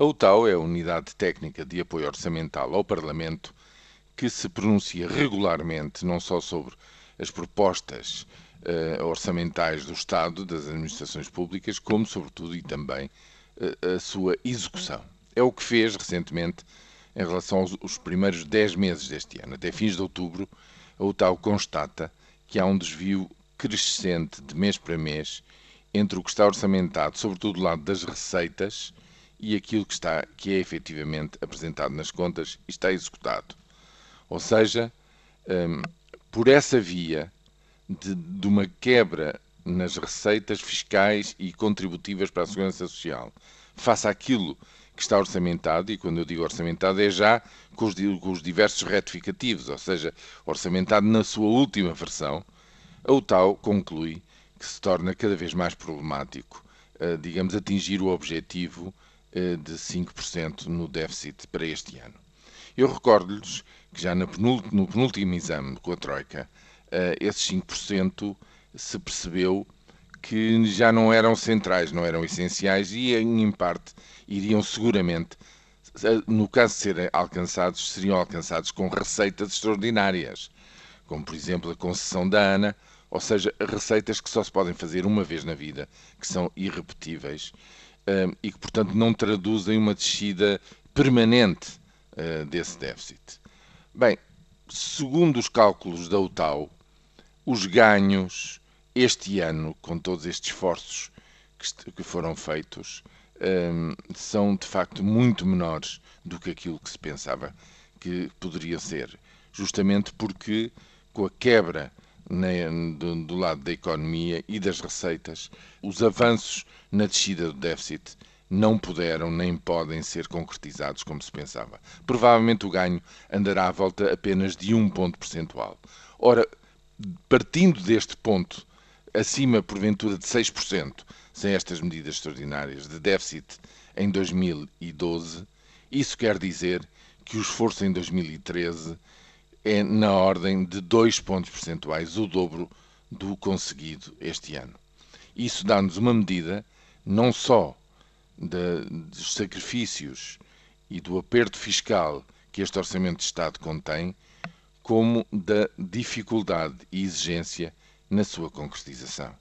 A UTAU é a Unidade Técnica de Apoio Orçamental ao Parlamento que se pronuncia regularmente não só sobre as propostas uh, orçamentais do Estado, das administrações públicas, como, sobretudo, e também uh, a sua execução. É o que fez recentemente em relação aos, aos primeiros 10 meses deste ano. Até fins de outubro, a UTAU constata que há um desvio crescente de mês para mês entre o que está orçamentado, sobretudo do lado das receitas, e aquilo que, está, que é efetivamente apresentado nas contas está executado. Ou seja, um, por essa via de, de uma quebra nas receitas fiscais e contributivas para a Segurança Social, face àquilo que está orçamentado, e quando eu digo orçamentado é já com os, com os, diversos retificativos, ou seja, orçamentado na sua última versão, a UTAU conclui que se torna cada vez mais problemático, uh, digamos, atingir o objetivo de 5% no déficit para este ano. Eu recordo-lhes que já no penúltimo exame com a Troika, uh, esses 5% se percebeu que já não eram centrais, não eram essenciais e, em parte, iriam seguramente, no caso de serem alcançados, seriam alcançados com receitas extraordinárias, como, por exemplo, a concessão da ANA, ou seja, receitas que só se podem fazer uma vez na vida, que são irrepetíveis e que, portanto, não traduzem uma descida permanente uh, desse déficit. Bem, segundo os cálculos da UTAU, os ganhos este ano, com todos estes esforços que, foram feitos, são de facto muito menores do que aquilo que se pensava que poderia ser, justamente porque com a quebra do, lado da economia e das receitas, os avanços na descida do déficit não puderam nem podem ser concretizados como se pensava. Provavelmente o ganho andará à volta apenas de um ponto percentual. Ora, partindo deste ponto, acima porventura de 6%, sem estas medidas extraordinárias de déficit em 2012, isso quer dizer que o esforço em 2013 é na ordem de 2 pontos percentuais, o dobro do conseguido este ano. Isso dá-nos uma medida não só de, dos sacrifícios e do aperto fiscal que este Orçamento de Estado contém, como da dificuldade e exigência na sua concretização.